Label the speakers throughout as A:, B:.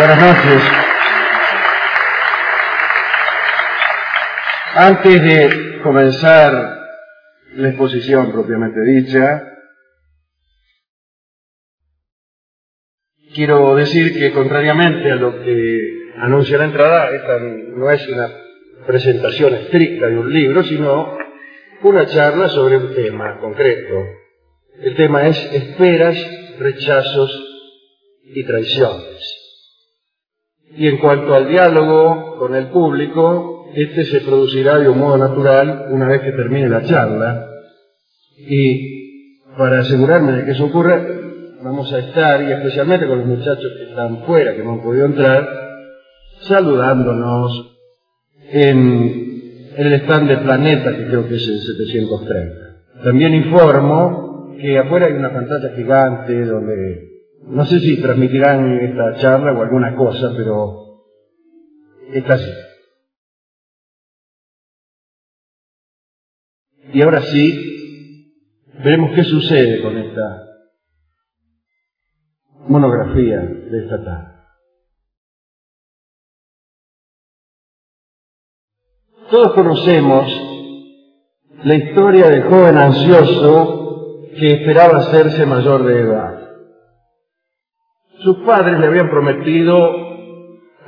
A: Buenas noches. Antes de comenzar la exposición propiamente dicha, quiero decir que contrariamente a lo que anuncia la entrada, esta no es una presentación estricta de un libro, sino una charla sobre un tema concreto. El tema es esperas, rechazos y traiciones. Y en cuanto al diálogo con el público, este se producirá de un modo natural una vez que termine la charla. Y para asegurarme de que eso ocurra, vamos a estar, y especialmente con los muchachos que están fuera, que no han podido entrar, saludándonos en el stand de Planeta, que creo que es el 730. También informo que afuera hay una pantalla gigante donde no sé si transmitirán esta charla o alguna cosa, pero está así. Y ahora sí, veremos qué sucede con esta monografía de esta tarde. Todos conocemos la historia del joven ansioso que esperaba hacerse mayor de edad. Sus padres le habían prometido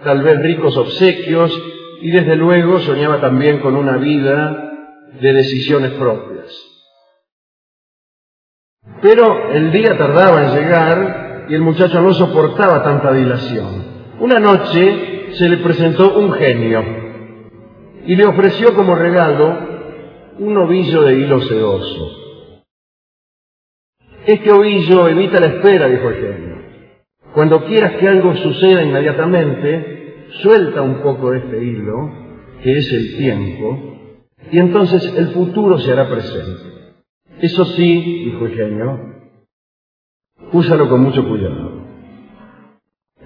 A: tal vez ricos obsequios y desde luego soñaba también con una vida de decisiones propias. Pero el día tardaba en llegar y el muchacho no soportaba tanta dilación. Una noche se le presentó un genio y le ofreció como regalo un ovillo de hilo sedoso. Este ovillo evita la espera, dijo el genio. Cuando quieras que algo suceda inmediatamente, suelta un poco de este hilo, que es el tiempo, y entonces el futuro se hará presente. Eso sí, dijo el genio, úsalo con mucho cuidado.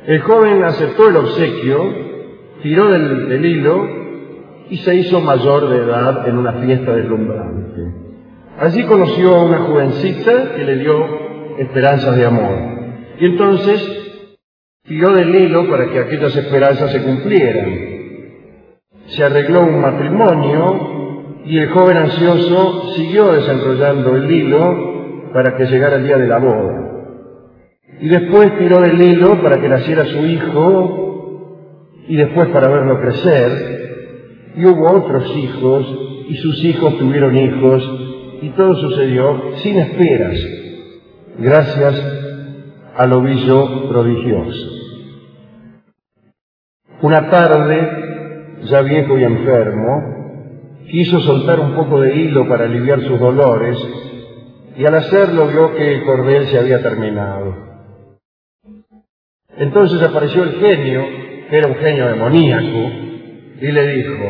A: El joven aceptó el obsequio, tiró del, del hilo y se hizo mayor de edad en una fiesta deslumbrante. Allí conoció a una jovencita que le dio esperanzas de amor. Y entonces tiró del hilo para que aquellas esperanzas se cumplieran. Se arregló un matrimonio y el joven ansioso siguió desenrollando el hilo para que llegara el día de la boda. Y después tiró del hilo para que naciera su hijo y después para verlo crecer. Y hubo otros hijos y sus hijos tuvieron hijos y todo sucedió sin esperas, gracias al ovillo prodigioso. Una tarde, ya viejo y enfermo, quiso soltar un poco de hilo para aliviar sus dolores y al hacerlo vio que el cordel se había terminado. Entonces apareció el genio, que era un genio demoníaco, y le dijo,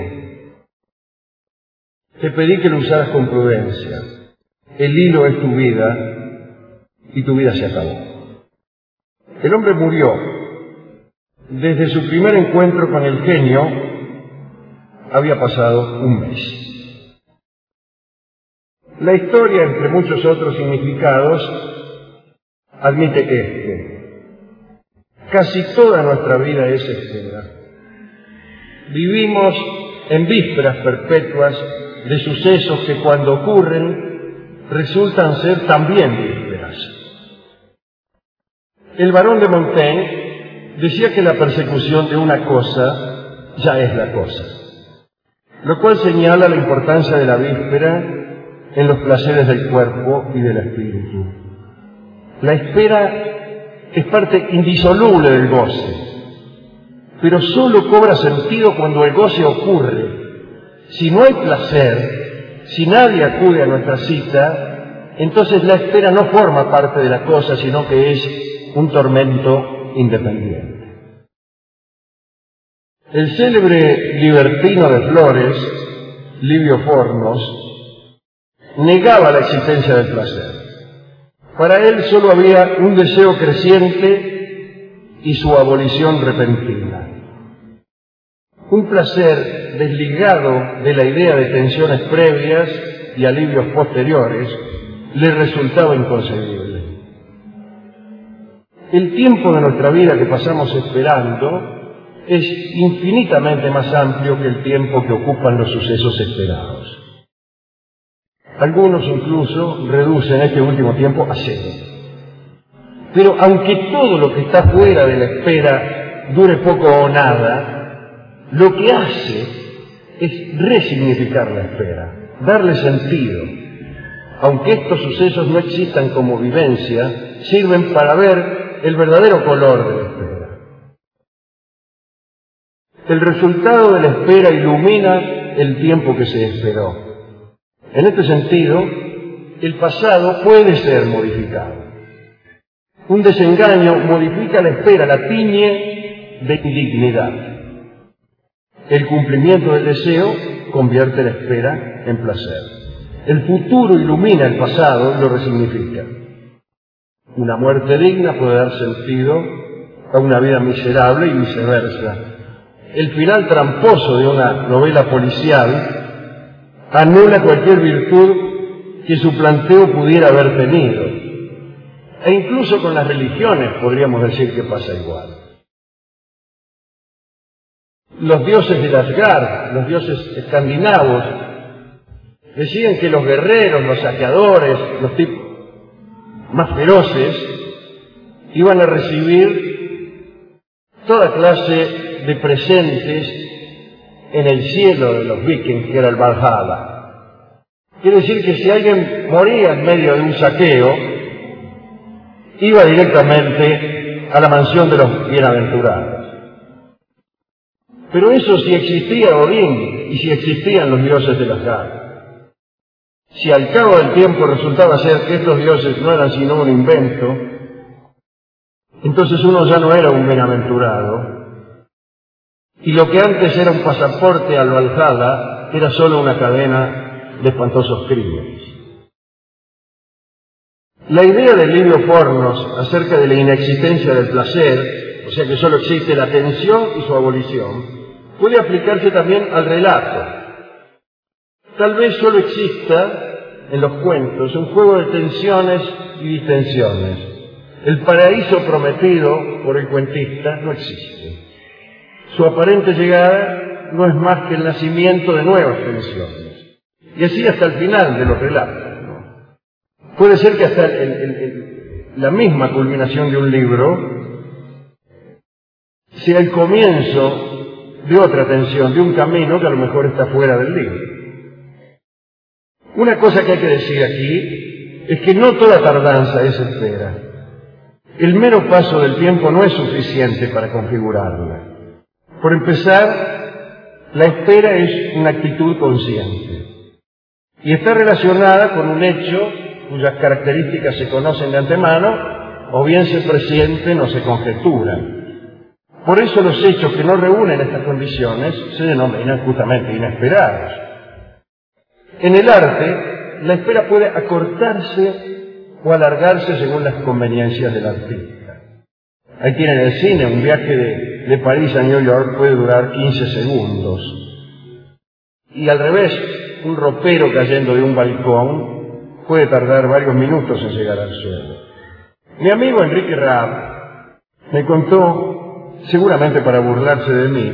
A: te pedí que lo usaras con prudencia. El hilo es tu vida y tu vida se acabó. El hombre murió. Desde su primer encuentro con el genio había pasado un mes. La historia, entre muchos otros significados, admite este. Casi toda nuestra vida es espera. Vivimos en vísperas perpetuas de sucesos que cuando ocurren resultan ser también. El barón de Montaigne decía que la persecución de una cosa ya es la cosa, lo cual señala la importancia de la víspera en los placeres del cuerpo y del espíritu. La espera es parte indisoluble del goce, pero solo cobra sentido cuando el goce ocurre. Si no hay placer, si nadie acude a nuestra cita, entonces la espera no forma parte de la cosa, sino que es un tormento independiente. El célebre libertino de Flores, Livio Fornos, negaba la existencia del placer. Para él solo había un deseo creciente y su abolición repentina. Un placer desligado de la idea de tensiones previas y alivios posteriores le resultaba inconcebible. El tiempo de nuestra vida que pasamos esperando es infinitamente más amplio que el tiempo que ocupan los sucesos esperados. Algunos incluso reducen este último tiempo a cero. Pero aunque todo lo que está fuera de la espera dure poco o nada, lo que hace es resignificar la espera, darle sentido. Aunque estos sucesos no existan como vivencia, sirven para ver el verdadero color de la espera. El resultado de la espera ilumina el tiempo que se esperó. En este sentido, el pasado puede ser modificado. Un desengaño modifica la espera, la tiñe de indignidad. El cumplimiento del deseo convierte la espera en placer. El futuro ilumina el pasado y lo resignifica. Una muerte digna puede dar sentido a una vida miserable y viceversa. El final tramposo de una novela policial anula cualquier virtud que su planteo pudiera haber tenido. E incluso con las religiones podríamos decir que pasa igual. Los dioses de Asgard, los dioses escandinavos, decían que los guerreros, los saqueadores, los tipos más feroces, iban a recibir toda clase de presentes en el cielo de los vikings, que era el Valhalla. Quiere decir que si alguien moría en medio de un saqueo, iba directamente a la mansión de los bienaventurados. Pero eso si existía Odín y si existían los dioses de las galas. Si al cabo del tiempo resultaba ser que estos dioses no eran sino un invento, entonces uno ya no era un bienaventurado, y lo que antes era un pasaporte al Valhalla era solo una cadena de espantosos crímenes. La idea del libro Fornos acerca de la inexistencia del placer, o sea que solo existe la tensión y su abolición, puede aplicarse también al relato. Tal vez solo exista en los cuentos un juego de tensiones y distensiones. El paraíso prometido por el cuentista no existe. Su aparente llegada no es más que el nacimiento de nuevas tensiones. Y así hasta el final de los relatos. Puede ser que hasta la misma culminación de un libro sea el comienzo de otra tensión, de un camino que a lo mejor está fuera del libro. Una cosa que hay que decir aquí es que no toda tardanza es espera. El mero paso del tiempo no es suficiente para configurarla. Por empezar, la espera es una actitud consciente y está relacionada con un hecho cuyas características se conocen de antemano o bien se presienten o se conjeturan. Por eso los hechos que no reúnen estas condiciones se denominan justamente inesperados. En el arte, la espera puede acortarse o alargarse según las conveniencias del artista. Ahí tienen el cine, un viaje de, de París a New York puede durar 15 segundos. Y al revés, un ropero cayendo de un balcón puede tardar varios minutos en llegar al suelo. Mi amigo Enrique Raab me contó, seguramente para burlarse de mí,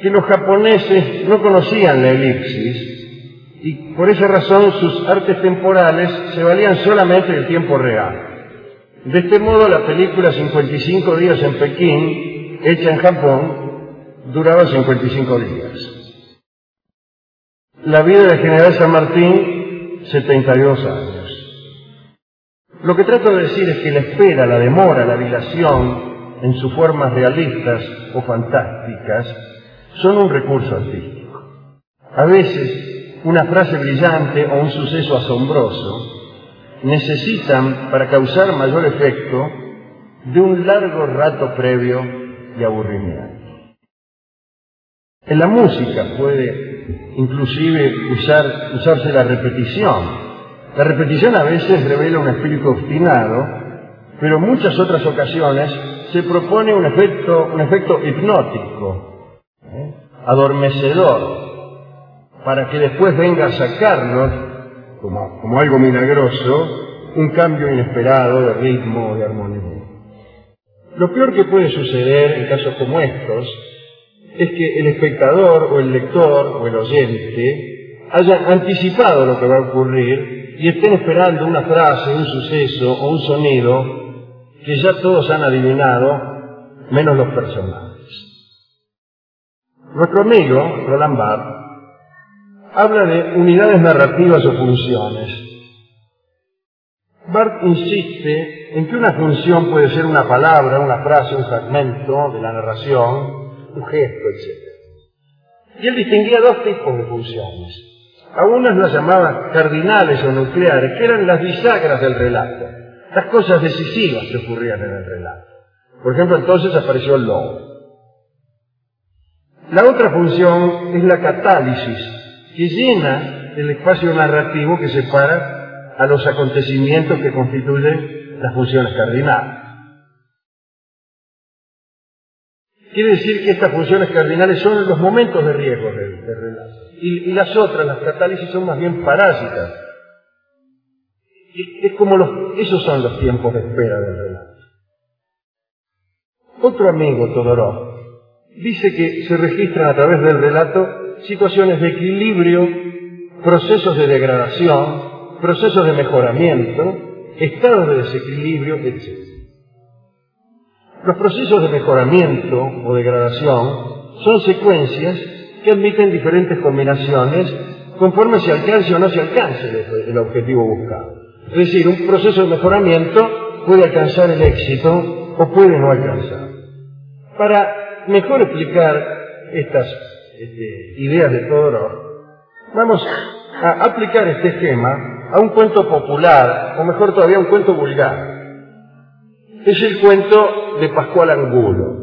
A: que los japoneses no conocían la elipsis y por esa razón sus artes temporales se valían solamente del tiempo real. De este modo la película 55 días en Pekín, hecha en Japón, duraba 55 días. La vida de General San Martín 72 años. Lo que trato de decir es que la espera, la demora, la dilación, en sus formas realistas o fantásticas, son un recurso artístico. A veces, una frase brillante o un suceso asombroso necesitan, para causar mayor efecto, de un largo rato previo de aburrimiento. En la música puede inclusive usar, usarse la repetición. La repetición a veces revela un espíritu obstinado, pero en muchas otras ocasiones se propone un efecto, un efecto hipnótico, ¿eh? adormecedor, para que después venga a sacarnos, como, algo milagroso, un cambio inesperado de ritmo o de armonía. Lo peor que puede suceder en casos como estos es que el espectador o el lector o el oyente hayan anticipado lo que va a ocurrir y estén esperando una frase, un suceso o un sonido que ya todos han adivinado, menos los personajes. Nuestro amigo, Roland Barthes, habla de unidades narrativas o funciones. Barthes insiste en que una función puede ser una palabra, una frase, un fragmento de la narración, un gesto, etc. Y él distinguía dos tipos de funciones. A unas las llamaba cardinales o nucleares, que eran las bisagras del relato, las cosas decisivas que ocurrían en el relato. Por ejemplo, entonces apareció el lobo. La otra función es la catálisis, que llena el espacio narrativo que separa a los acontecimientos que constituyen las funciones cardinales. Quiere decir que estas funciones cardinales son los momentos de riesgo del, relato. Y, las otras, las catálisis, son más bien parásitas. Es como los, esos son los tiempos de espera del relato. Otro amigo, Todorov, dice que se registran a través del relato situaciones de equilibrio, procesos de degradación, procesos de mejoramiento, estados de desequilibrio, etc. Los procesos de mejoramiento o degradación son secuencias que admiten diferentes combinaciones conforme se alcance o no se alcance el objetivo buscado. Es decir, un proceso de mejoramiento puede alcanzar el éxito o puede no alcanzar. Para mejor explicar estas este, ideas de Todorov, vamos a aplicar este esquema a un cuento popular, o mejor todavía, un cuento vulgar es el cuento de Pascual Angulo.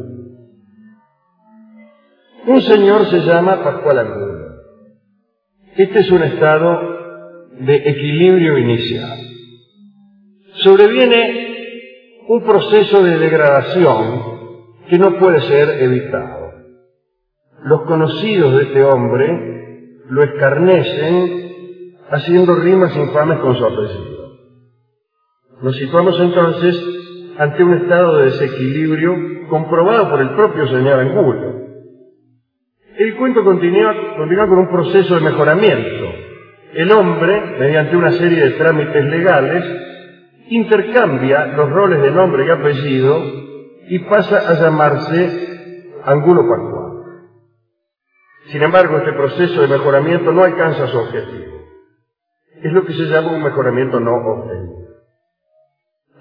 A: Un señor se llama Pascual Angulo. Este es un estado de equilibrio inicial. Sobreviene un proceso de degradación que no puede ser evitado. Los conocidos de este hombre lo escarnecen haciendo rimas infames con su apellido. Nos situamos entonces ante un estado de desequilibrio comprobado por el propio señor Angulo. El cuento continúa, con un proceso de mejoramiento. El hombre, mediante una serie de trámites legales, intercambia los roles de nombre y apellido y pasa a llamarse Angulo Pascual. Sin embargo, este proceso de mejoramiento no alcanza su objetivo. Es lo que se llama un mejoramiento no obtenido.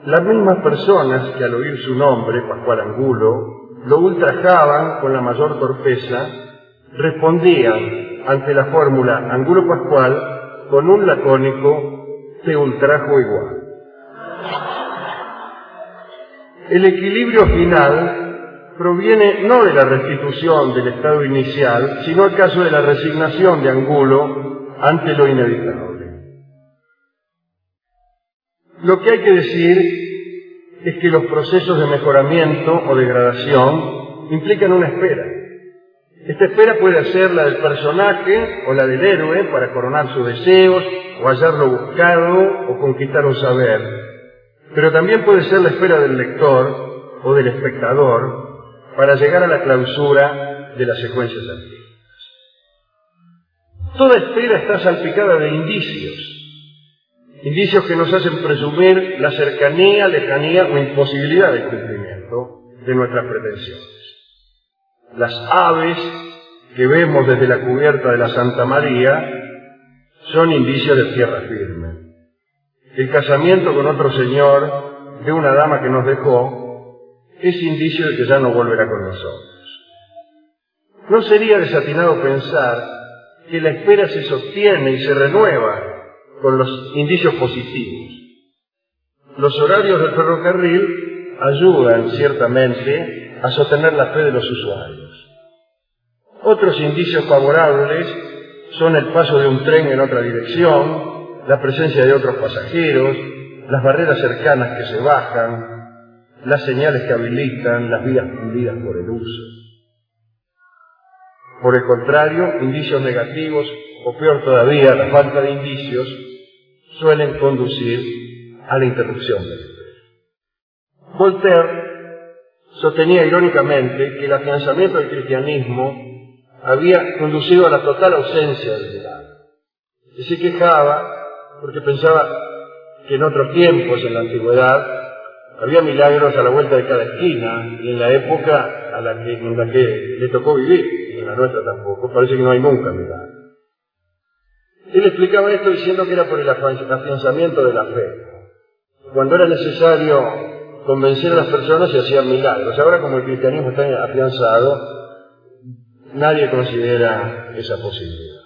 A: Las mismas personas que al oír su nombre, Pascual Angulo, lo ultrajaban con la mayor torpeza, respondían ante la fórmula Angulo Pascual con un lacónico te ultrajo igual. El equilibrio final proviene no de la restitución del estado inicial, sino acaso de la resignación de Angulo ante lo inevitable. Lo que hay que decir es que los procesos de mejoramiento o degradación implican una espera. Esta espera puede ser la del personaje o la del héroe para coronar sus deseos o hallar lo buscado o conquistar un saber. Pero también puede ser la espera del lector o del espectador para llegar a la clausura de las secuencias antiguas. Toda espera está salpicada de indicios indicios que nos hacen presumir la cercanía, lejanía o imposibilidad del cumplimiento de nuestras pretensiones. Las aves que vemos desde la cubierta de la Santa María son indicios de tierra firme. El casamiento con otro señor de una dama que nos dejó es indicio de que ya no volverá con nosotros. ¿No sería desatinado pensar que la espera se sostiene y se renueva con los indicios positivos. Los horarios del ferrocarril ayudan ciertamente a sostener la fe de los usuarios. Otros indicios favorables son el paso de un tren en otra dirección, la presencia de otros pasajeros, las barreras cercanas que se bajan, las señales que habilitan las vías fundidas por el uso. Por el contrario, indicios negativos, o peor todavía, la falta de indicios, suelen conducir a la interrupción. Voltaire sostenía irónicamente que el afianzamiento del cristianismo había conducido a la total ausencia del milagro. Y se quejaba porque pensaba que en otros tiempos, en la antigüedad, había milagros a la vuelta de cada esquina y en la época a la en la que le tocó vivir, y en la nuestra tampoco, parece que no hay nunca milagros. Él explicaba esto diciendo que era por el afianzamiento de la fe. Cuando era necesario convencer a las personas se hacían milagros. Ahora como el cristianismo está afianzado, nadie considera esa posibilidad.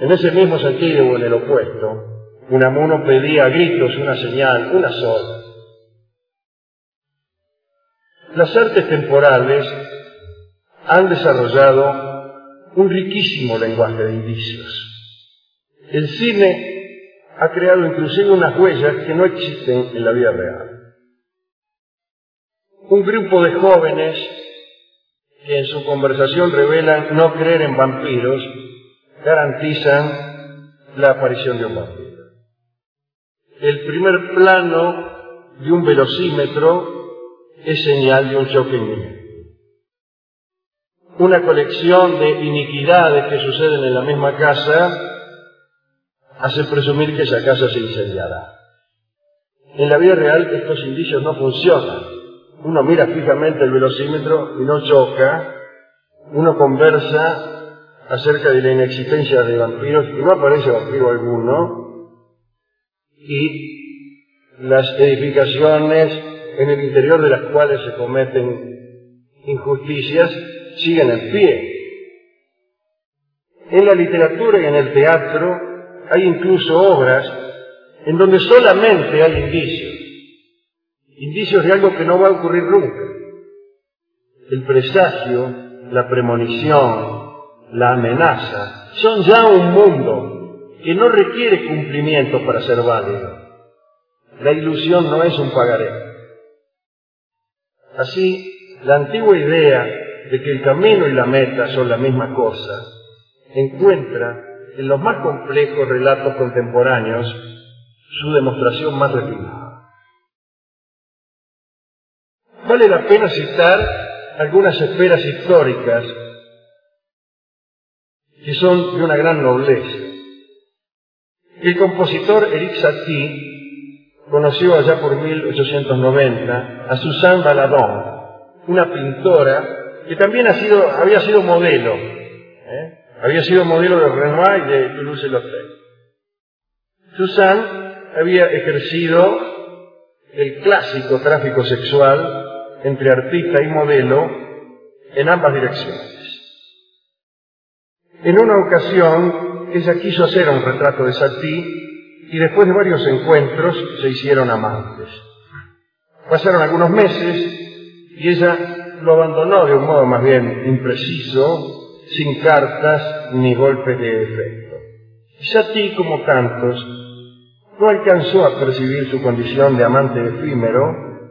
A: En ese mismo sentido o en el opuesto, Unamuno pedía a gritos una señal, una sola. Las artes temporales han desarrollado un riquísimo lenguaje de indicios. El cine ha creado inclusive unas huellas que no existen en la vida real. Un grupo de jóvenes que en su conversación revelan no creer en vampiros garantizan la aparición de un vampiro. El primer plano de un velocímetro es señal de un choque. Una colección de iniquidades que suceden en la misma casa hace presumir que esa casa se incendiará. En la vida real estos indicios no funcionan. Uno mira fijamente el velocímetro y no choca. Uno conversa acerca de la inexistencia de vampiros y no aparece vampiro alguno. Y las edificaciones en el interior de las cuales se cometen injusticias siguen en pie. En la literatura y en el teatro hay incluso obras en donde solamente hay indicios, indicios de algo que no va a ocurrir nunca. El presagio, la premonición, la amenaza, son ya un mundo que no requiere cumplimiento para ser válido. La ilusión no es un pagaré. Así, la antigua idea de que el camino y la meta son la misma cosa encuentra en los más complejos relatos contemporáneos su demostración más refinada. Vale la pena citar algunas esferas históricas que son de una gran nobleza. El compositor Eric Satie conoció allá por 1890 a Suzanne Baladon, una pintora que también había sido modelo. ¿eh? Había sido modelo de Renoir y de Toulouse-Lautrec. Suzanne había ejercido el clásico tráfico sexual entre artista y modelo en ambas direcciones. En una ocasión, ella quiso hacer un retrato de Satie y después de varios encuentros se hicieron amantes. Pasaron algunos meses y ella lo abandonó de un modo más bien impreciso sin cartas ni golpes de efecto. Satie, como tantos, no alcanzó a percibir su condición de amante efímero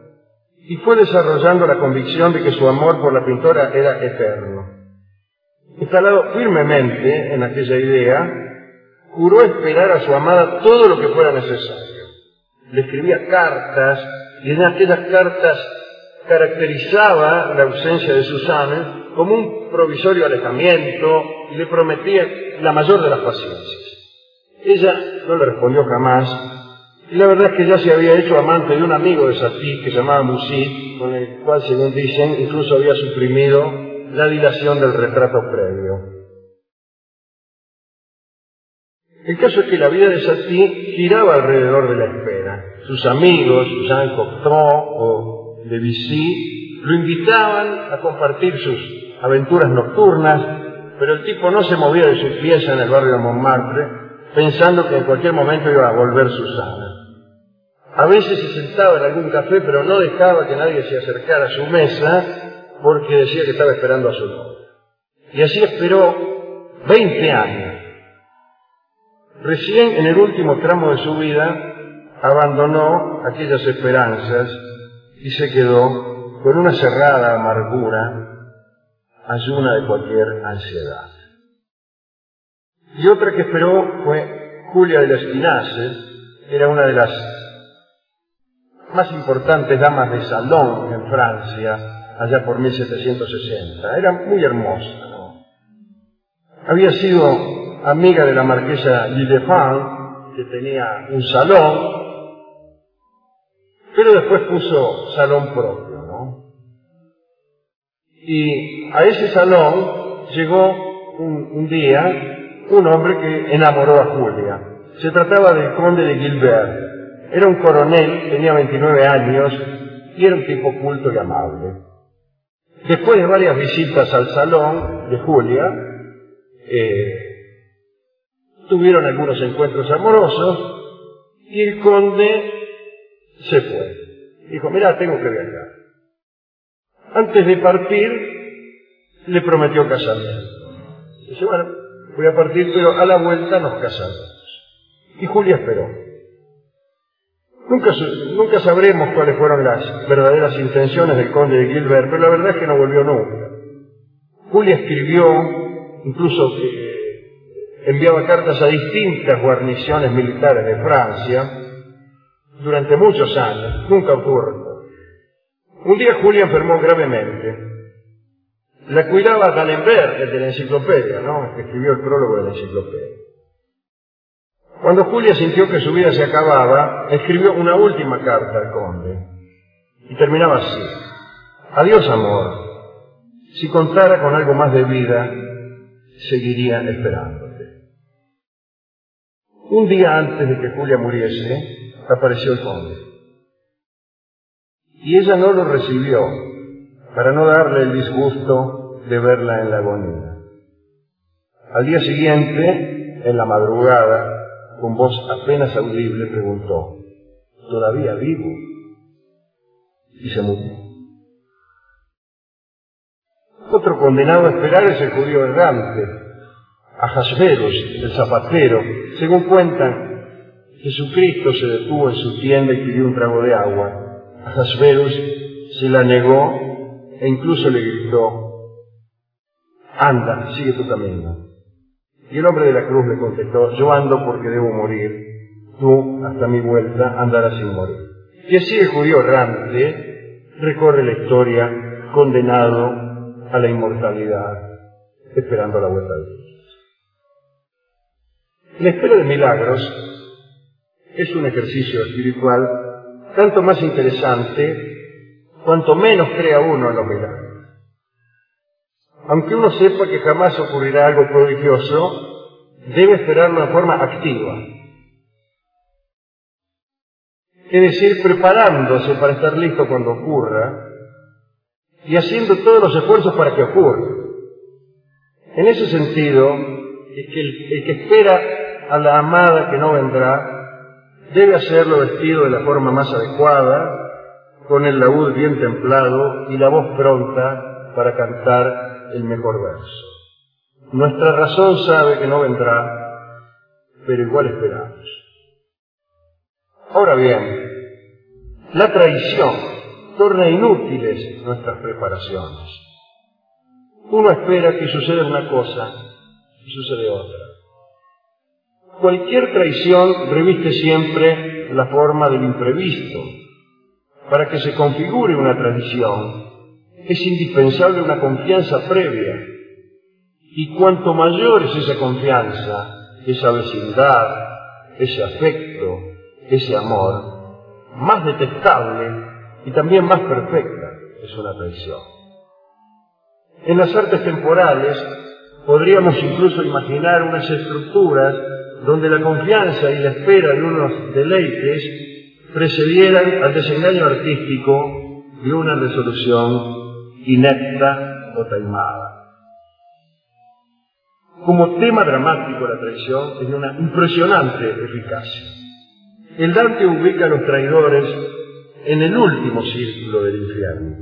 A: y fue desarrollando la convicción de que su amor por la pintora era eterno. Instalado firmemente en aquella idea, juró esperar a su amada todo lo que fuera necesario. Le escribía cartas y en aquellas cartas caracterizaba la ausencia de Susana como un provisorio alejamiento y le prometía la mayor de las paciencias. Ella no le respondió jamás y la verdad es que ya se había hecho amante de un amigo de Satie que se llamaba Musit, con el cual, según dicen, incluso había suprimido la dilación del retrato previo. El caso es que la vida de Satie giraba alrededor de la espera. Sus amigos, Jean Cocteau o Debussy, lo invitaban a compartir sus aventuras nocturnas, pero el tipo no se movía de su pieza en el barrio de Montmartre, pensando que en cualquier momento iba a volver Susana. A veces se sentaba en algún café, pero no dejaba que nadie se acercara a su mesa, porque decía que estaba esperando a su novia. Y así esperó 20 años. Recién en el último tramo de su vida abandonó aquellas esperanzas y se quedó con una cerrada amargura ayuna de cualquier ansiedad. Y otra que esperó fue Julia de la Espinace, era una de las más importantes damas de salón en Francia, allá por 1760. Era muy hermosa. Había sido amiga de la marquesa Gildefand, que tenía un salón, pero después puso salón propio, ¿no? Y a ese salón llegó un, un día un hombre que enamoró a Julia. Se trataba del conde de Gilbert. Era un coronel, tenía 29 años y era un tipo culto y amable. Después de varias visitas al salón de Julia, eh, tuvieron algunos encuentros amorosos y el conde se fue. Dijo, mira, tengo que viajar. Antes de partir, le prometió casamiento. Dice, bueno, voy a partir, pero a la vuelta nos casamos. Y Julia esperó. Nunca, nunca sabremos cuáles fueron las verdaderas intenciones del conde de Gilbert, pero la verdad es que no volvió nunca. Julia escribió, incluso que enviaba cartas a distintas guarniciones militares de Francia, durante muchos años, nunca ocurre. Un día Julia enfermó gravemente. La cuidaba D'Alembert, el de la enciclopedia, ¿no? que escribió el prólogo de la enciclopedia. Cuando Julia sintió que su vida se acababa, escribió una última carta al conde. Y terminaba así. Adiós, amor. Si contara con algo más de vida, seguiría esperándote. Un día antes de que Julia muriese, apareció el conde. Y ella no lo recibió para no darle el disgusto de verla en la agonía. Al día siguiente, en la madrugada, con voz apenas audible, preguntó, ¿todavía vivo? Y se murió. Otro condenado a esperar es el judío errante, Jasveros, el zapatero. Según cuentan, Jesucristo se detuvo en su tienda y pidió un trago de agua. Jasveros se la negó e incluso le gritó, anda, sigue tu camino. Y el hombre de la cruz le contestó, yo ando porque debo morir, tú hasta mi vuelta andarás sin morir. Y así el judío errante recorre la historia condenado a la inmortalidad, esperando la vuelta de Dios. La espera de milagros es un ejercicio espiritual tanto más interesante cuanto menos crea uno en los milagros aunque uno sepa que jamás ocurrirá algo prodigioso, debe esperarlo de forma activa. Es decir, preparándose para estar listo cuando ocurra y haciendo todos los esfuerzos para que ocurra. En ese sentido, es que el que espera a la amada que no vendrá debe hacerlo vestido de la forma más adecuada, con el laúd bien templado y la voz pronta para cantar el mejor verso. Nuestra razón sabe que no vendrá, pero igual esperamos. Ahora bien, la traición torna inútiles nuestras preparaciones. Uno espera que suceda una cosa y sucede otra. Cualquier traición reviste siempre la forma del imprevisto. Para que se configure una tradición, es indispensable una confianza previa. Y cuanto mayor es esa confianza, esa vecindad, ese afecto, ese amor, más detestable y también más perfecta es una traición. En las artes temporales podríamos incluso imaginar unas estructuras donde la confianza y la espera de unos deleites precedieran al desengaño artístico de una resolución inepta o taimada. Como tema dramático la traición tiene una impresionante eficacia. El Dante ubica a los traidores en el último círculo del infierno.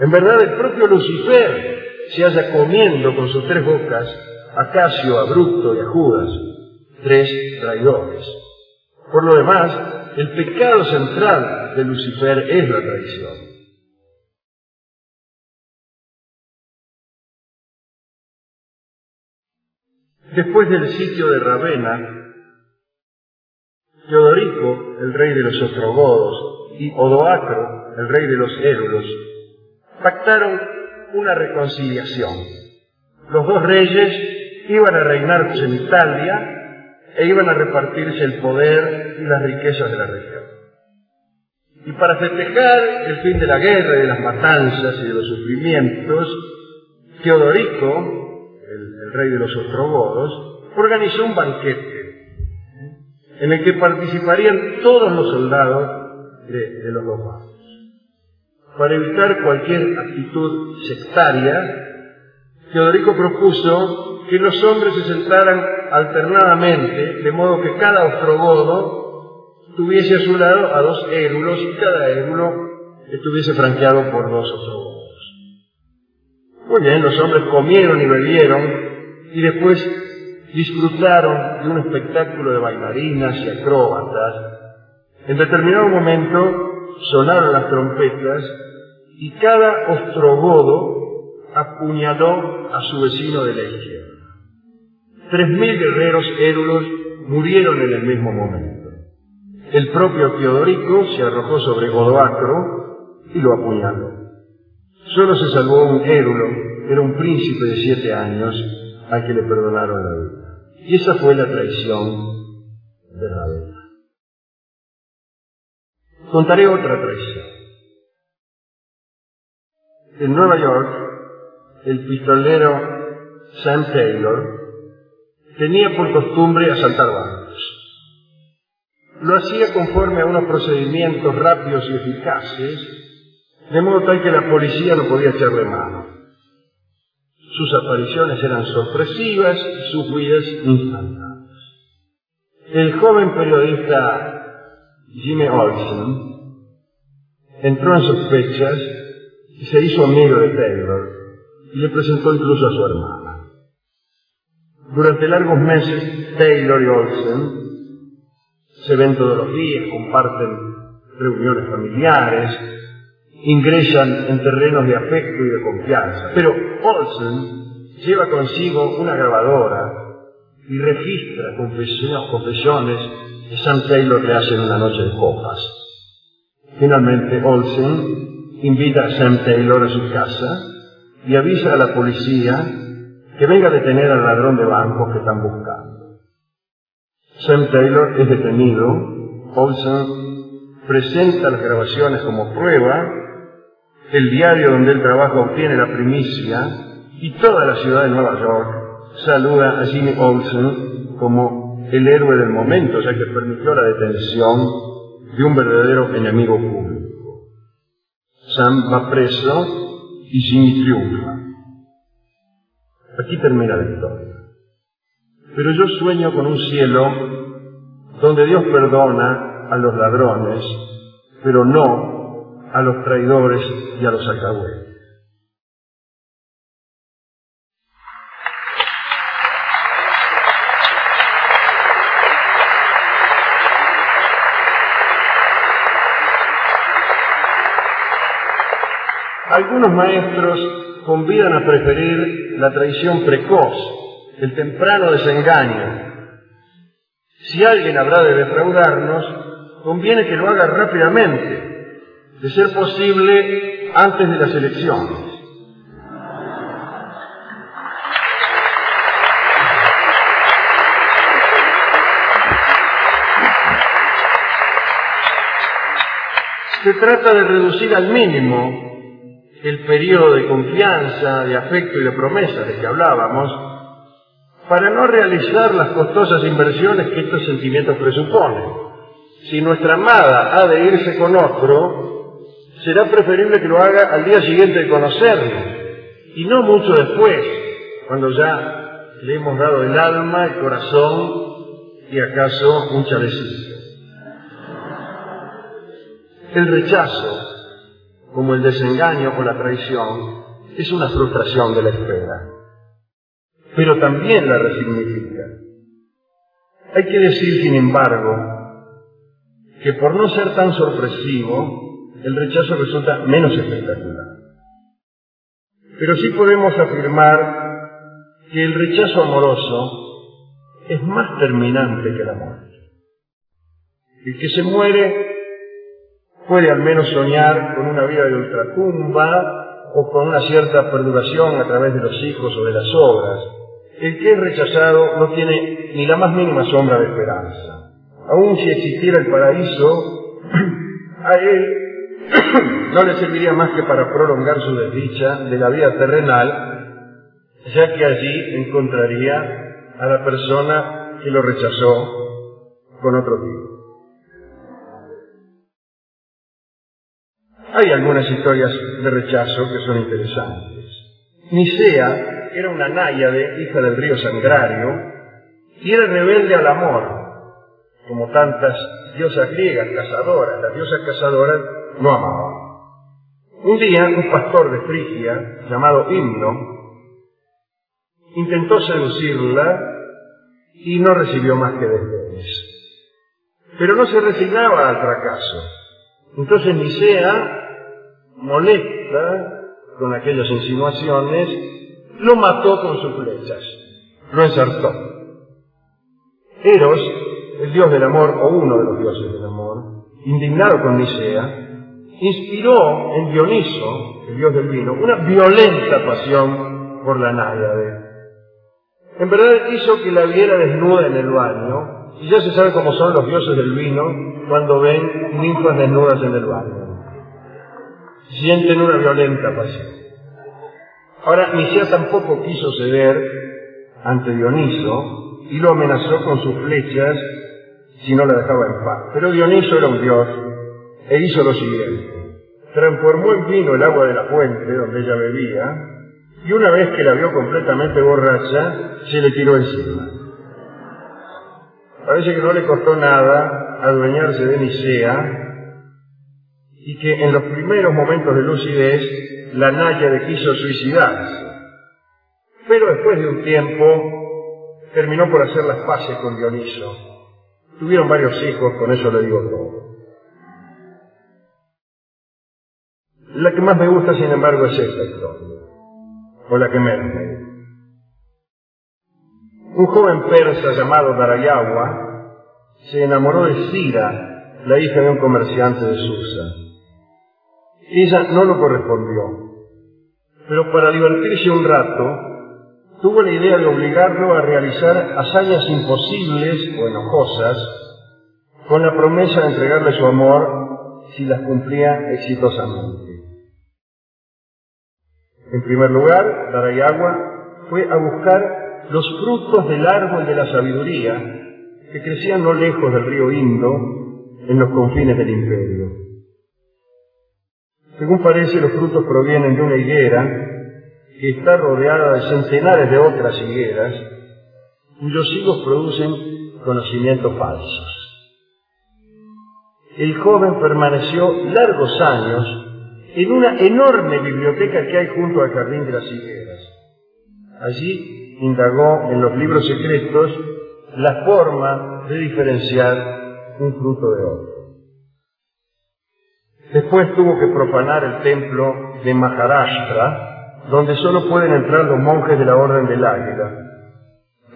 A: En verdad el propio Lucifer se halla comiendo con sus tres bocas a Casio, a Bruto y a Judas, tres traidores. Por lo demás, el pecado central de Lucifer es la traición. Después del sitio de Ravenna, Teodorico, el rey de los ostrogodos, y Odoacro, el rey de los Érulos, pactaron una reconciliación. Los dos reyes iban a reinar en Italia e iban a repartirse el poder y las riquezas de la región. Y para festejar el fin de la guerra y de las matanzas y de los sufrimientos, Teodorico, el, rey de los ostrogodos, organizó un banquete en el que participarían todos los soldados de, los dos bandos. Para evitar cualquier actitud sectaria, Teodorico propuso que los hombres se sentaran alternadamente, de modo que cada ostrogodo tuviese a su lado a dos érulos y cada érulo estuviese franqueado por dos ostrogodos. Muy bien, los hombres comieron y bebieron y después disfrutaron de un espectáculo de bailarinas y acróbatas. En determinado momento sonaron las trompetas y cada ostrogodo apuñaló a su vecino de la izquierda. Tres mil guerreros érulos murieron en el mismo momento. El propio Teodorico se arrojó sobre Odoacro y lo apuñaló. Solo se salvó un érulo, era un príncipe de siete años, al que le perdonaron la vida. Y esa fue la traición de Ravenna. Contaré otra traición. En Nueva York, el pistolero Sam Taylor tenía por costumbre asaltar bancos. Lo hacía conforme a unos procedimientos rápidos y eficaces, de modo tal que la policía no podía echarle mano. Sus apariciones eran sorpresivas y sus vidas instantáneas. El joven periodista Jimmy Olsen entró en sospechas y se hizo amigo de Taylor y le presentó incluso a su hermana. Durante largos meses, Taylor y Olsen se ven todos los días, comparten reuniones familiares, ingresan en terrenos de afecto y de confianza. Pero Olsen lleva consigo una grabadora y registra confesiones que Sam Taylor le hace en una noche de copas. Finalmente, Olsen invita a Sam Taylor a su casa y avisa a la policía que venga a detener al ladrón de bancos que están buscando. Sam Taylor es detenido, Olsen presenta las grabaciones como prueba, el diario donde él trabaja obtiene la primicia y toda la ciudad de Nueva York saluda a Jimmy Olsen como el héroe del momento, ya que permitió la detención de un verdadero enemigo público. Sam va preso y Jimmy triunfa. Aquí termina la historia. Pero yo sueño con un cielo donde Dios perdona a los ladrones, pero no a los traidores y a los alcahuetes. Algunos maestros convidan a preferir la traición precoz, el temprano desengaño. Si alguien habrá de defraudarnos, conviene que lo haga rápidamente, de ser posible antes de las elecciones. Se trata de reducir al mínimo el periodo de confianza, de afecto y de promesa de que hablábamos, para no realizar las costosas inversiones que estos sentimientos presuponen. Si nuestra amada ha de irse con otro, será preferible que lo haga al día siguiente de conocerlo, y no mucho después, cuando ya le hemos dado el alma, el corazón y acaso un chalecillo. El rechazo como el desengaño o la traición, es una frustración de la espera. Pero también la resignifica. Hay que decir, sin embargo, que por no ser tan sorpresivo, el rechazo resulta menos espectacular. Pero sí podemos afirmar que el rechazo amoroso es más terminante que la muerte. El que se muere puede al menos soñar con una vida de ultratumba o con una cierta perduración a través de los hijos o de las obras. El que es rechazado no tiene ni la más mínima sombra de esperanza. Aun si existiera el paraíso, a él no le serviría más que para prolongar su desdicha de la vida terrenal, ya que allí encontraría a la persona que lo rechazó con otro tipo. Hay algunas historias de rechazo que son interesantes. Nicea era una náyade, hija del río Sangrario, y era rebelde al amor, como tantas diosas griegas cazadoras. Las diosas cazadoras no amaban. Un día, un pastor de Frigia, llamado Himno, intentó seducirla y no recibió más que desdenes. Pero no se resignaba al fracaso. Entonces Nicea, molesta con aquellas insinuaciones, lo mató con sus flechas, lo ensartó. Eros, el dios del amor, o uno de los dioses del amor, indignado con Nicea, inspiró en Dioniso, el dios del vino, una violenta pasión por la náyade. En verdad hizo que la viera desnuda en el baño, y ya se sabe cómo son los dioses del vino cuando ven ninfas desnudas en el baño. Sienten una violenta pasión. Ahora, Nicea tampoco quiso ceder ante Dioniso y lo amenazó con sus flechas si no la dejaba en paz. Pero Dioniso era un dios e hizo lo siguiente. Transformó en vino el agua de la fuente donde ella bebía y una vez que la vio completamente borracha, se le tiró encima. Parece que no le costó nada adueñarse de Nicea y que en los primeros momentos de lucidez la Náyade quiso suicidarse. Pero después de un tiempo terminó por hacer las paces con Dioniso. Tuvieron varios hijos, con eso le digo todo. La que más me gusta, sin embargo, es esta historia, o la que menos me. Un joven persa llamado Darayawa se enamoró de Sira, la hija de un comerciante de Susa. Ella no lo correspondió, pero para divertirse un rato, tuvo la idea de obligarlo a realizar hazañas imposibles o enojosas con la promesa de entregarle su amor si las cumplía exitosamente. En primer lugar, Darayagua fue a buscar los frutos del árbol de la sabiduría que crecían no lejos del río Indo, en los confines del imperio. Según parece, los frutos provienen de una higuera que está rodeada de centenares de otras higueras, cuyos higos producen conocimientos falsos. El joven permaneció largos años en una enorme biblioteca que hay junto al jardín de las higueras. Allí indagó en los libros secretos la forma de diferenciar un fruto de otro. Después tuvo que profanar el templo de Maharashtra, donde solo pueden entrar los monjes de la Orden del Águila.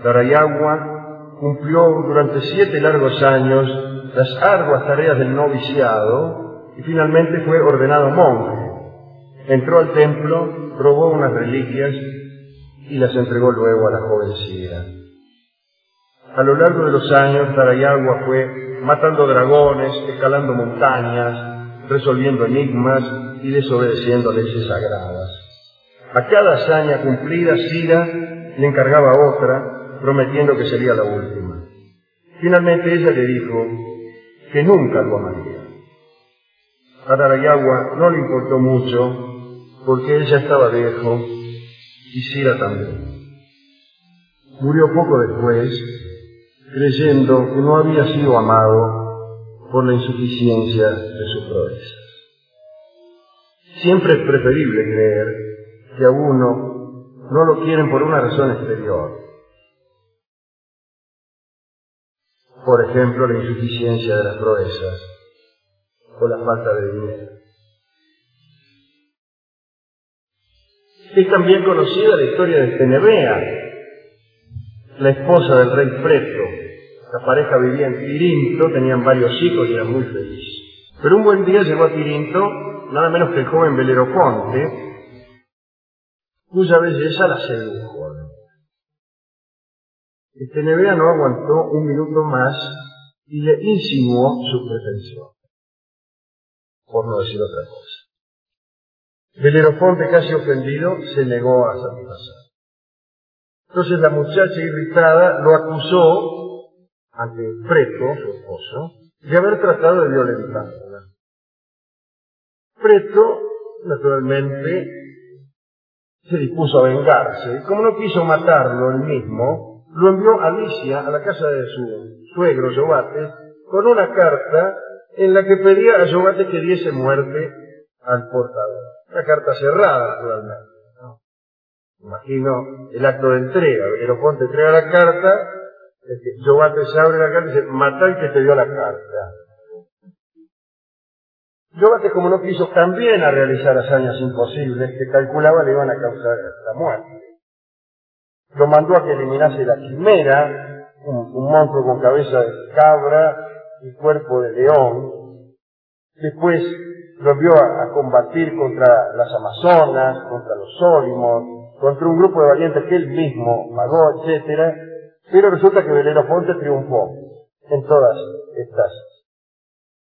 A: Darayagua cumplió durante siete largos años las arduas tareas del noviciado y finalmente fue ordenado monje. Entró al templo, robó unas reliquias y las entregó luego a la joven Sira. A lo largo de los años, Darayagua fue matando dragones, escalando montañas, resolviendo enigmas y desobedeciendo leyes sagradas. A cada hazaña cumplida, Sira le encargaba otra, prometiendo que sería la última. Finalmente ella le dijo que nunca lo amaría. A Darayagua no le importó mucho porque él ya estaba viejo y Sira también. Murió poco después, creyendo que no había sido amado por la insuficiencia de sus proezas. Siempre es preferible creer que a uno no lo quieren por una razón exterior. Por ejemplo, la insuficiencia de las proezas o la falta de dinero. Es también conocida la historia de Tenebea, la esposa del rey Preto. La pareja vivía en Tirinto, tenían varios hijos y eran muy felices. Pero un buen día llegó a Tirinto nada menos que el joven Belerofonte, cuya belleza la sedujo. Nevea no aguantó un minuto más y le insinuó su pretensión, por no decir otra cosa. Belerofonte, casi ofendido, se negó a satisfacer. Entonces la muchacha irritada lo acusó ante Preto, su esposo, de haber tratado de violentarla. Preto, naturalmente, se dispuso a vengarse. Y como no quiso matarlo él mismo, lo envió a Alicia, a la casa de su suegro, Yobate, con una carta en la que pedía a Yobate que diese muerte al portador. Una carta cerrada, naturalmente. Imagino el acto de entrega. Aeroponte entrega la carta, Yobate se abre la carta y dice, mata el que te dio la carta. Yobate, como no quiso también a realizar hazañas imposibles que calculaba le iban a causar la muerte. Lo mandó a que eliminase la quimera, un, monstruo con cabeza de cabra y cuerpo de león. Después lo a, combatir contra las Amazonas, contra los Sólimos, contra un grupo de valientes que él mismo pagó, etc. Pero resulta que Belerofonte triunfó en todas estas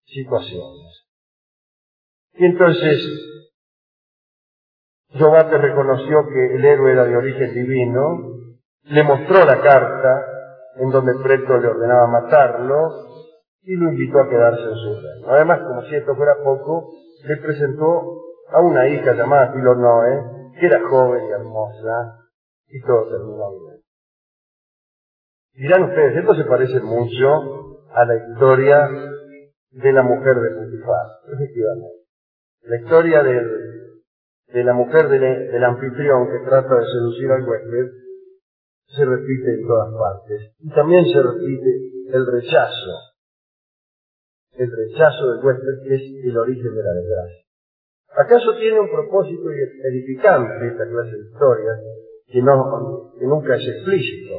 A: situaciones. Y entonces Jobate reconoció que el héroe era de origen divino, le mostró la carta en donde Preto le ordenaba matarlo y lo invitó a quedarse en su reino. Además, como si esto fuera poco, le presentó a una hija llamada Filonoe, que era joven y hermosa, y todo terminó bien. Dirán ustedes, esto se parece mucho a la historia de la mujer de Putifar, efectivamente. La historia de la mujer del, anfitrión que trata de seducir al huésped se repite en todas partes. Y también se repite el rechazo, el rechazo del huésped es el origen de la desgracia. ¿Acaso tiene un propósito edificante esta clase de historias que, no, que nunca es explícito?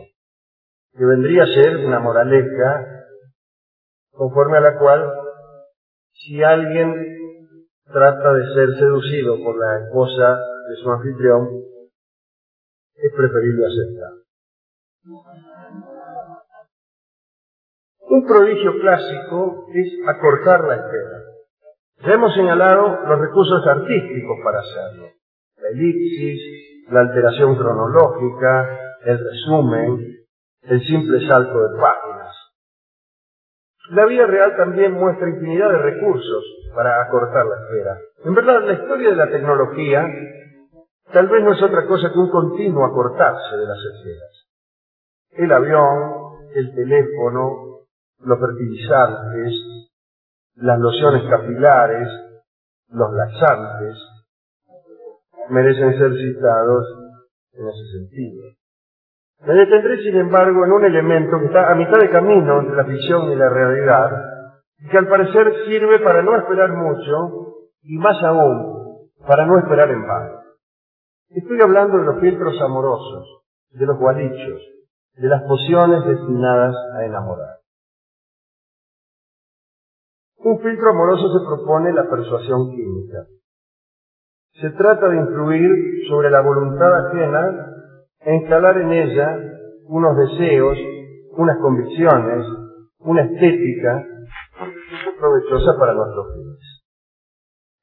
A: Que vendría a ser una moraleja conforme a la cual si alguien trata de ser seducido por la esposa de su anfitrión, es preferible aceptar. Un prodigio clásico es acortar la espera. Ya hemos señalado los recursos artísticos para hacerlo. La elipsis, la alteración cronológica, el resumen, el simple salto de páginas. La vida real también muestra infinidad de recursos para acortar la espera. En verdad, la historia de la tecnología tal vez no es otra cosa que un continuo acortarse de las esferas. El avión, el teléfono, los fertilizantes, las lociones capilares, los laxantes, merecen ser citados en ese sentido. Me detendré, sin embargo, en un elemento que está a mitad de camino entre la ficción y la realidad, que al parecer sirve para no esperar mucho y más aún para no esperar en vano. Estoy hablando de los filtros amorosos, de los gualichos, de las pociones destinadas a enamorar. Un filtro amoroso se propone la persuasión química. Se trata de influir sobre la voluntad ajena instalar en ella unos deseos, unas convicciones, una estética provechosa para nuestros fines.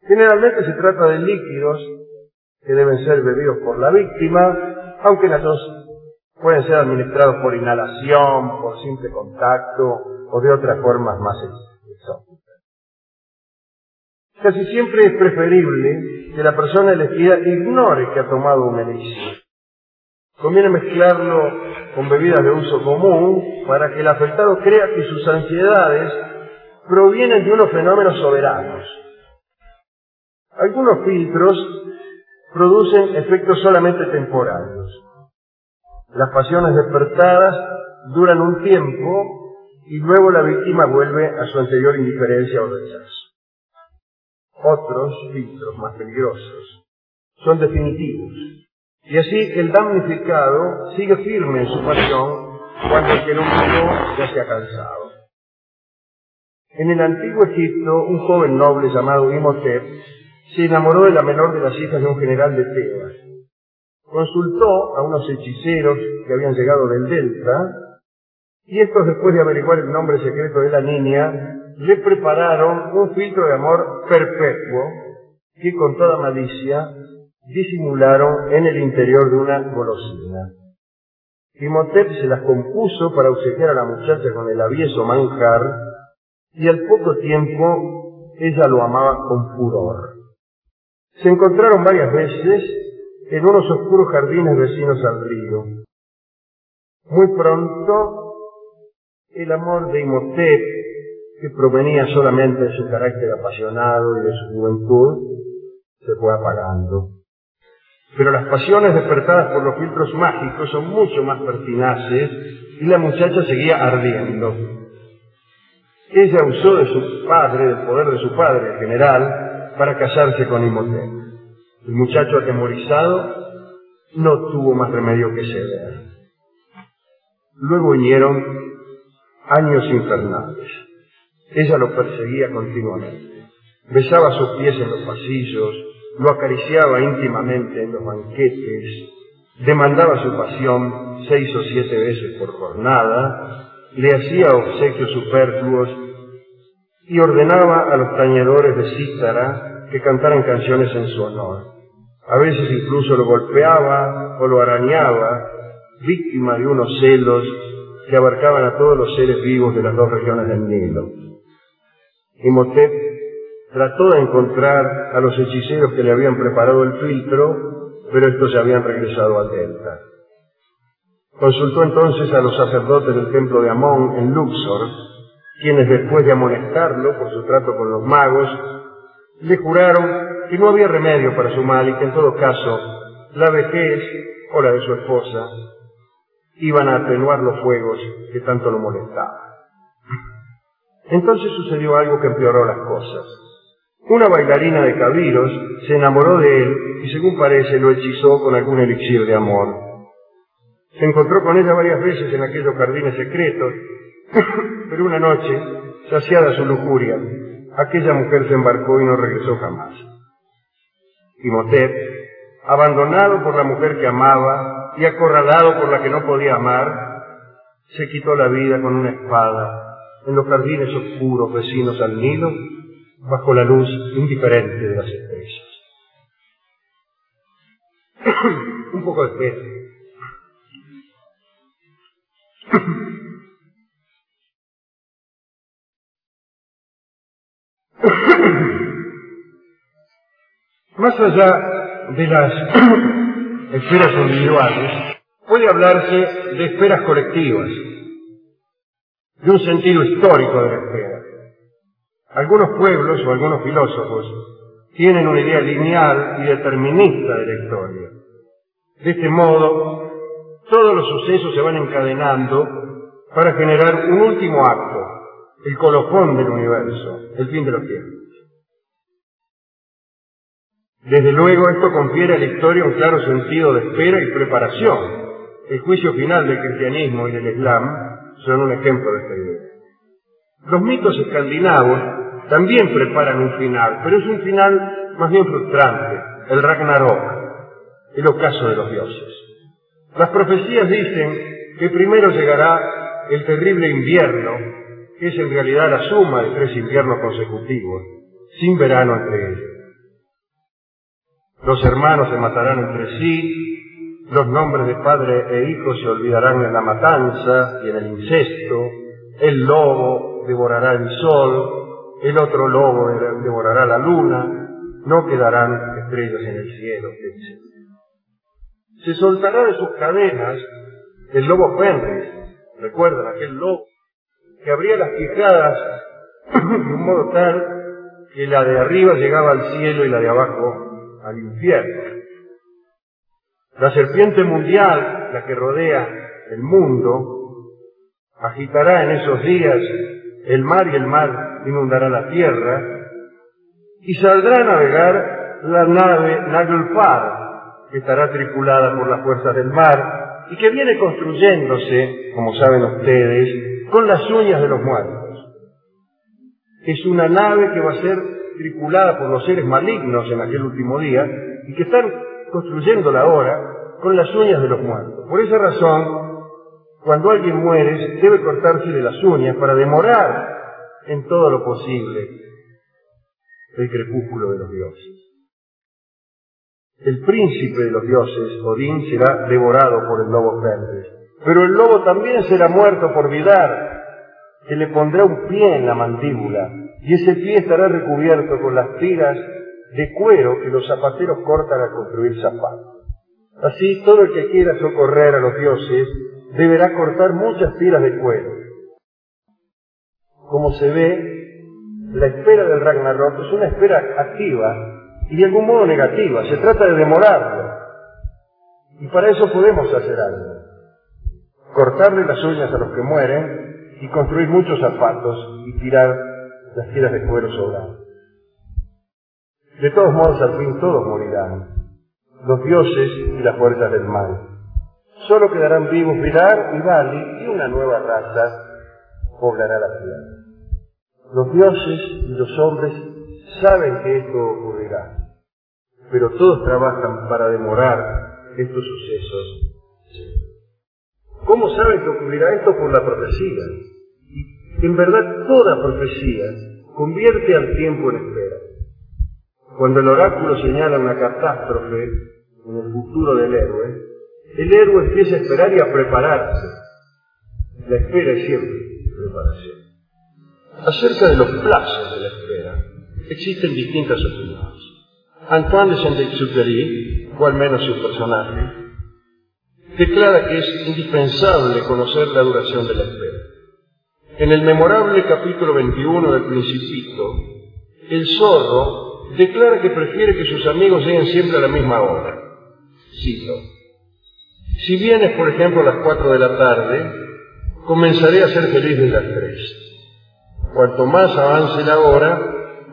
A: Generalmente se trata de líquidos que deben ser bebidos por la víctima, aunque las dos pueden ser administrados por inhalación, por simple contacto o de otras formas más exóticas. Casi siempre es preferible que la persona elegida ignore que ha tomado un elixir. Conviene mezclarlo con bebidas de uso común para que el afectado crea que sus ansiedades provienen de unos fenómenos soberanos. Algunos filtros producen efectos solamente temporarios. Las pasiones despertadas duran un tiempo y luego la víctima vuelve a su anterior indiferencia o rechazo. Otros filtros más peligrosos son definitivos. Y así el damnificado sigue firme en su pasión cuando el que lo ya se ha cansado. En el antiguo Egipto, un joven noble llamado Imhotep se enamoró de la menor de las hijas de un general de Tebas. Consultó a unos hechiceros que habían llegado del Delta, y estos, después de averiguar el nombre secreto de la niña, le prepararon un filtro de amor perpetuo que con toda malicia disimularon en el interior de una golosina. Imhotep se las compuso para obsequiar a la muchacha con el avieso manjar, y al poco tiempo ella lo amaba con furor. Se encontraron varias veces en unos oscuros jardines vecinos al río. Muy pronto, el amor de Imhotep, que provenía solamente de su carácter apasionado y de su juventud, se fue apagando. Pero las pasiones despertadas por los filtros mágicos son mucho más pertinaces y la muchacha seguía ardiendo. Ella usó de su padre, del poder de su padre, el general, para casarse con Imhotep. El muchacho atemorizado no tuvo más remedio que ceder. Luego vinieron años infernales. Ella lo perseguía continuamente. Besaba sus pies en los pasillos, lo acariciaba íntimamente en los banquetes, demandaba su pasión seis o siete veces por jornada, le hacía obsequios superfluos y ordenaba a los tañedores de cítara que cantaran canciones en su honor. A veces incluso lo golpeaba o lo arañaba, víctima de unos celos que abarcaban a todos los seres vivos de las dos regiones del Nilo. Imhotep trató de encontrar a los hechiceros que le habían preparado el filtro, pero estos habían regresado al delta. Consultó entonces a los sacerdotes del templo de Amón en Luxor, quienes después de amonestarlo por su trato con los magos, le juraron que no había remedio para su mal y que en todo caso la vejez o la de su esposa iban a atenuar los fuegos que tanto lo molestaban. Entonces sucedió algo que empeoró las cosas. Una bailarina de Cabiros se enamoró de él y según parece lo hechizó con algún elixir de amor. Se encontró con ella varias veces en aquellos jardines secretos, pero una noche, saciada su lujuria, aquella mujer se embarcó y no regresó jamás. Imhotep, abandonado por la mujer que amaba y acorralado por la que no podía amar, se quitó la vida con una espada en los jardines oscuros vecinos al Nilo bajo la luz indiferente de las estrellas. Un poco de fe. Más allá de las esferas individuales, puede hablarse de esferas colectivas, de un sentido histórico de la esfera. Algunos pueblos o algunos filósofos tienen una idea lineal y determinista de la historia. De este modo, todos los sucesos se van encadenando para generar un último acto, el colofón del universo, el fin de los tiempos. Desde luego esto confiere a la historia un claro sentido de espera y preparación. El juicio final del cristianismo y del islam son un ejemplo de esta idea. Los mitos escandinavos también preparan un final, pero es un final más bien frustrante, el Ragnarok, el ocaso de los dioses. Las profecías dicen que primero llegará el terrible invierno, que es en realidad la suma de tres inviernos consecutivos, sin verano entre ellos. Los hermanos se matarán entre sí, los nombres de padre e hijo se olvidarán en la matanza y en el incesto, el lobo devorará el sol, el otro lobo devorará la luna, no quedarán estrellas en el cielo, etc. Se soltará de sus cadenas el lobo Fenris, recuerdan aquel lobo que abría las quijadas de un modo tal que la de arriba llegaba al cielo y la de abajo al infierno. La serpiente mundial, la que rodea el mundo, agitará en esos días el mar y el mar inundará la tierra, y saldrá a navegar la nave Naglfar, que estará tripulada por las fuerzas del mar y que viene construyéndose, como saben ustedes, con las uñas de los muertos. es una nave que va a ser tripulada por los seres malignos en aquel último día y que están construyéndola ahora con las uñas de los muertos. Por esa razón, cuando alguien muere, debe cortarse de las uñas para demorar en todo lo posible el crepúsculo de los dioses. El príncipe de los dioses, Odín, será devorado por el lobo verde. Pero el lobo también será muerto por Vidar, que le pondrá un pie en la mandíbula, y ese pie estará recubierto con las tiras de cuero que los zapateros cortan al construir zapatos. Así, todo el que quiera socorrer a los dioses deberá cortar muchas tiras de cuero. Como se ve, la espera del Ragnarok es una espera activa y de algún modo negativa. Se trata de demorarlo. Y para eso podemos hacer algo. Cortarle las uñas a los que mueren y construir muchos zapatos y tirar las tiras de cuero sobradas. De todos modos, al fin todos morirán, los dioses y las fuerzas del mal. Solo quedarán vivos Vidar y Bali y una nueva raza poblará la tierra. Los dioses y los hombres saben que esto ocurrirá, pero todos trabajan para demorar estos sucesos. ¿Cómo saben que ocurrirá esto? Por la profecía. En verdad toda profecía convierte al tiempo en espera. Cuando el oráculo señala una catástrofe en el futuro del héroe, el héroe empieza a esperar y a prepararse. La espera es siempre preparación. Acerca de los plazos de la espera, existen distintas opiniones. Antoine de Saint-Exupéry, o al menos su personaje, declara que es indispensable conocer la duración de la espera. En el memorable capítulo 21 del Principito, el zorro declara que prefiere que sus amigos lleguen siempre a la misma hora. Cito. Si vienes, por ejemplo, a las 4 de la tarde, comenzaré a ser feliz desde las 3. Cuanto más avance la hora,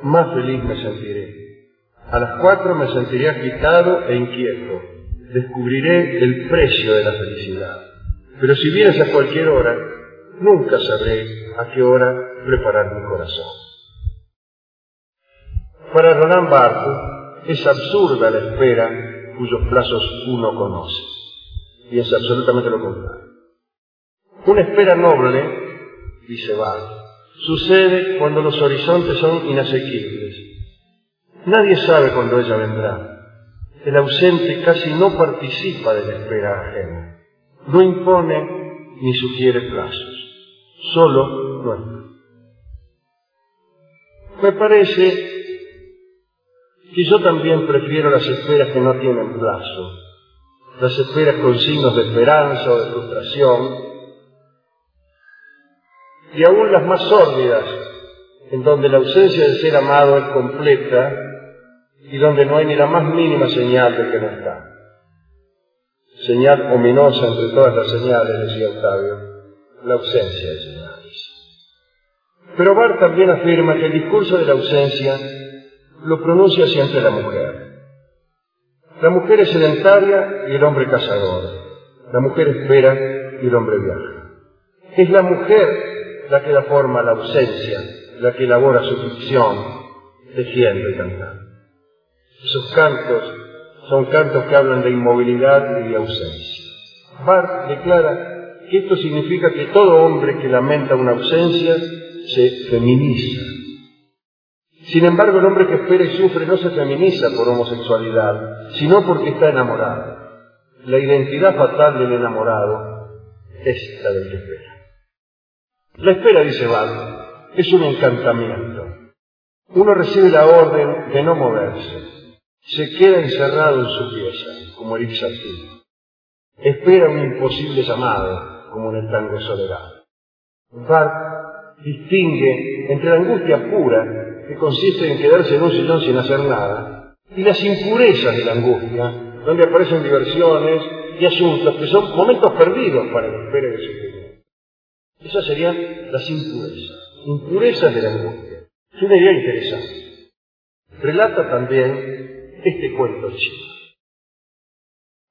A: más feliz me sentiré. A las 4 me sentiré agitado e inquieto. Descubriré el precio de la felicidad. Pero si vienes a cualquier hora, nunca sabré a qué hora preparar mi corazón. Para Roland Barthes es absurda la espera cuyos plazos uno conoce. Y es absolutamente lo contrario. Una espera noble, dice Barthes, sucede cuando los horizontes son inasequibles. Nadie sabe cuándo ella vendrá. El ausente casi no participa de la espera ajena. No impone ni sugiere plazos. Solo nuestro. Me parece que yo también prefiero las esperas que no tienen plazo, las esperas con signos de esperanza o de frustración, y aún las más sórdidas, en donde la ausencia del ser amado es completa y donde no hay ni la más mínima señal de que no está. Señal ominosa entre todas las señales, decía Octavio, la ausencia de señales. Pero Barth también afirma que el discurso de la ausencia lo pronuncia siempre la mujer. La mujer es sedentaria y el hombre cazador. La mujer espera y el hombre viaja. Es la mujer la que da forma a la ausencia, la que elabora su ficción, tejiendo y cantando. Esos cantos son cantos que hablan de inmovilidad y de ausencia. Barth declara que esto significa que todo hombre que lamenta una ausencia se feminiza, sin embargo, el hombre que espera y sufre no se feminiza por homosexualidad, sino porque está enamorado. La identidad fatal del enamorado es la del que espera. La espera, dice Val, es un encantamiento. Uno recibe la orden de no moverse. Se queda encerrado en su pieza, como el Ixartín. Espera un imposible llamado, como en el tango soledad. Barth distingue entre la angustia pura que consiste en quedarse en un sillón sin hacer nada, y las impurezas de la angustia, donde aparecen diversiones y asuntos que son momentos perdidos para el espera el sufrimiento. Esas serían las impurezas, impurezas de la angustia. Es una idea interesante. Relata también este cuento chino.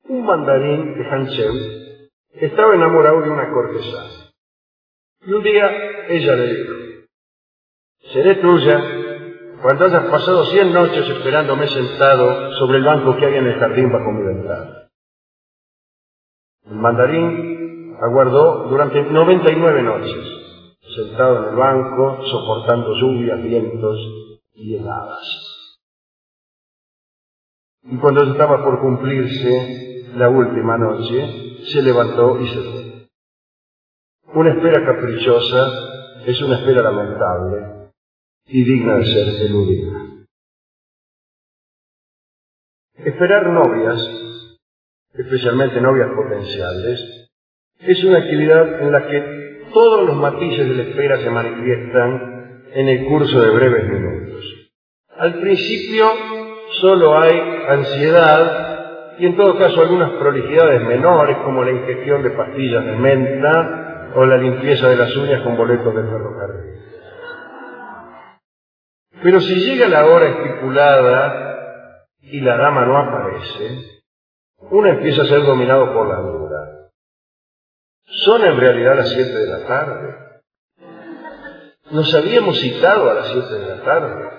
A: Un mandarín de Hancheu estaba enamorado de una cortesana. Y un día ella le dijo, Seré tuya cuando hayas pasado cien noches esperándome sentado sobre el banco que hay en el jardín bajo mi ventana. El mandarín aguardó durante 99 noches, sentado en el banco, soportando lluvias, vientos y heladas. Y cuando estaba por cumplirse la última noche, se levantó y se fue. Una espera caprichosa es una espera lamentable y digna de ser eludida. Esperar novias especialmente novias potenciales, es una actividad en la que todos los matices de la espera se manifiestan en el curso de breves minutos. Al principio solo hay ansiedad y en todo caso algunas prolijidades menores como la ingestión de pastillas de menta o la limpieza de las uñas con boletos de ferrocarril. Pero si llega la hora estipulada y la dama no aparece, uno empieza a ser dominado por la duda. Son en realidad las siete de la tarde. Nos habíamos citado a las siete de la tarde.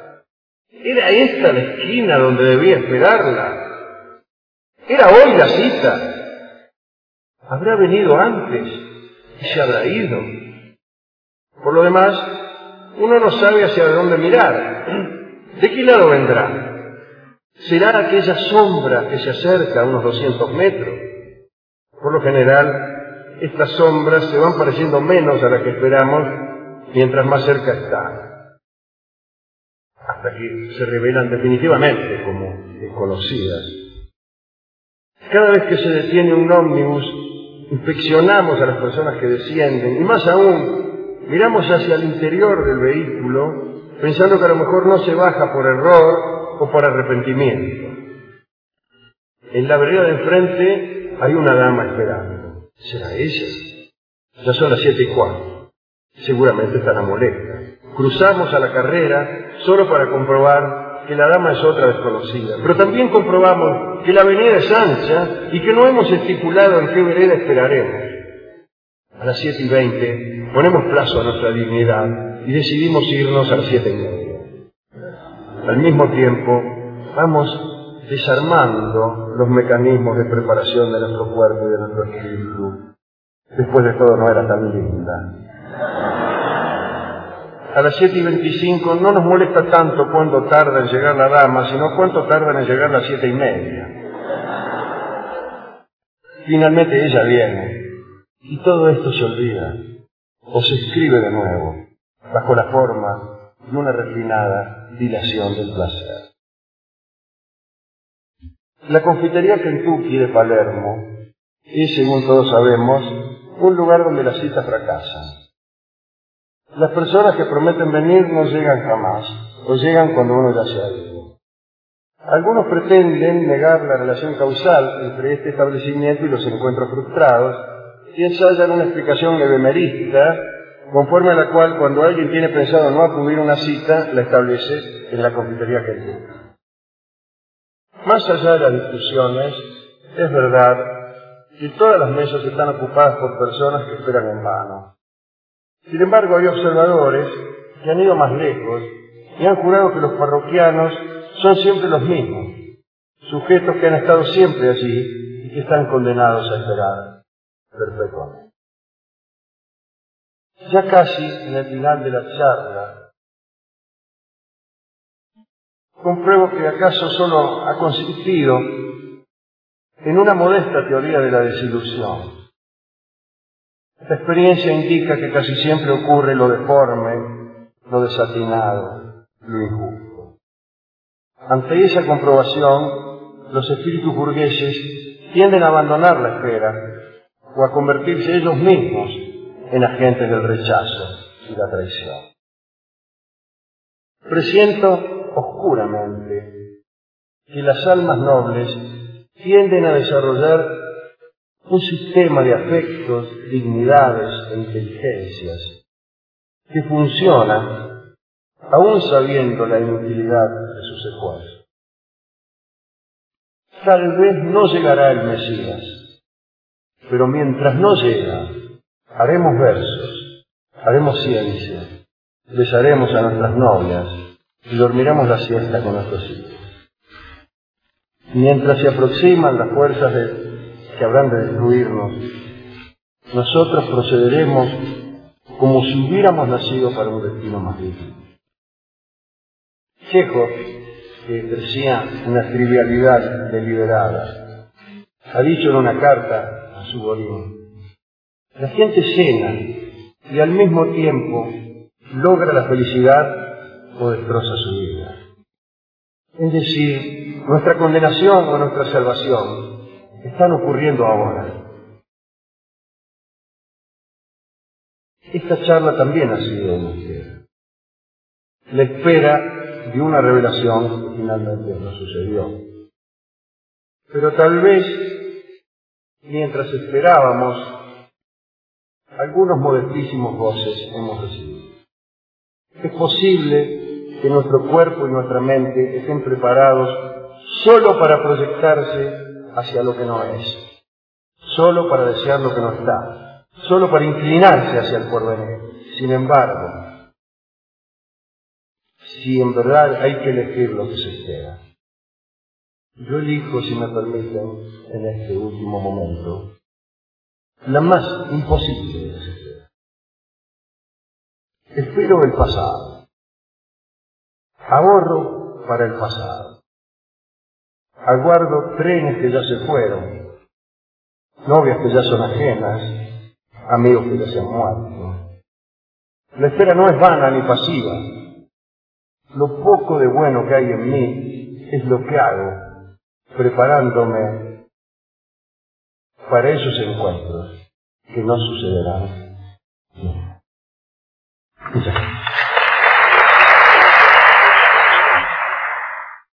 A: Era esta la esquina donde debía esperarla. Era hoy la cita. Habrá venido antes y se habrá ido. Por lo demás, uno no sabe hacia dónde mirar. ¿De qué lado vendrá? será aquella sombra que se acerca a unos 200 metros. Por lo general, estas sombras se van pareciendo menos a las que esperamos mientras más cerca está, hasta que se revelan definitivamente como desconocidas. Cada vez que se detiene un ómnibus, inspeccionamos a las personas que descienden y más aún, miramos hacia el interior del vehículo pensando que a lo mejor no se baja por error o por arrepentimiento. En la vereda de enfrente hay una dama esperando. ¿Será ella? Ya son las siete y cuarto. Seguramente estará molesta. Cruzamos a la carrera solo para comprobar que la dama es otra desconocida. Pero también comprobamos que la avenida es ancha y que no hemos estipulado en qué vereda esperaremos. A las siete y veinte ponemos plazo a nuestra dignidad y decidimos irnos a las siete y media. Al mismo tiempo, vamos desarmando los mecanismos de preparación de nuestro cuerpo y de nuestro espíritu. Después de todo, no era tan linda. A las siete y veinticinco no nos molesta tanto cuánto tarda en llegar la dama, sino cuánto tarda en llegar las siete y media. Finalmente ella viene y todo esto se olvida o se escribe de nuevo bajo la forma y una refinada dilación del placer. La confitería Kentucky de Palermo es, según todos sabemos, un lugar donde las citas fracasan. Las personas que prometen venir no llegan jamás, o llegan cuando uno ya se ha ido. Algunos pretenden negar la relación causal entre este establecimiento y los encuentros frustrados y ensayan una explicación levemerista conforme a la cual cuando alguien tiene pensado no acudir a una cita, la establece en la confitería tiene. Más allá de las discusiones, es verdad que todas las mesas están ocupadas por personas que esperan en vano. Sin embargo, hay observadores que han ido más lejos y han jurado que los parroquianos son siempre los mismos, sujetos que han estado siempre allí y que están condenados a esperar perpetuamente. Ya casi en el final de la charla, compruebo que acaso solo ha consistido en una modesta teoría de la desilusión. Esta experiencia indica que casi siempre ocurre lo deforme, lo desatinado, lo injusto. Ante esa comprobación, los espíritus burgueses tienden a abandonar la espera o a convertirse ellos mismos en agentes del rechazo y la traición. Presiento oscuramente que las almas nobles tienden a desarrollar un sistema de afectos, dignidades e inteligencias que funciona aún sabiendo la inutilidad de sus esfuerzos. Tal vez no llegará el Mesías, pero mientras no llega, haremos versos, haremos ciencia, besaremos a nuestras novias y dormiremos la siesta con nuestros hijos. Mientras se aproximan las fuerzas que habrán de destruirnos, nosotros procederemos como si hubiéramos nacido para un destino más digno. Chejo, que decía una trivialidad deliberada, ha dicho en una carta su la gente cena y al mismo tiempo logra la felicidad o destroza su vida. Es decir, nuestra condenación o nuestra salvación están ocurriendo ahora. Esta charla también ha sido espera. La espera de una revelación que finalmente no sucedió. Pero tal vez, mientras esperábamos, algunos modestísimos goces hemos recibido. Es posible que nuestro cuerpo y nuestra mente estén preparados solo para proyectarse hacia lo que no es, solo para desear lo que no está, solo para inclinarse hacia el porvenir. Sin embargo, si en verdad hay que elegir lo que se espera, yo elijo, si me permiten, en este último momento, la más imposible. Espero el pasado. Ahorro para el pasado. Aguardo trenes que ya se fueron, novias que ya son ajenas, amigos que ya se han muerto. La espera no es vana ni pasiva. Lo poco de bueno que hay en mí es lo que hago, preparándome para esos encuentros que no sucederán.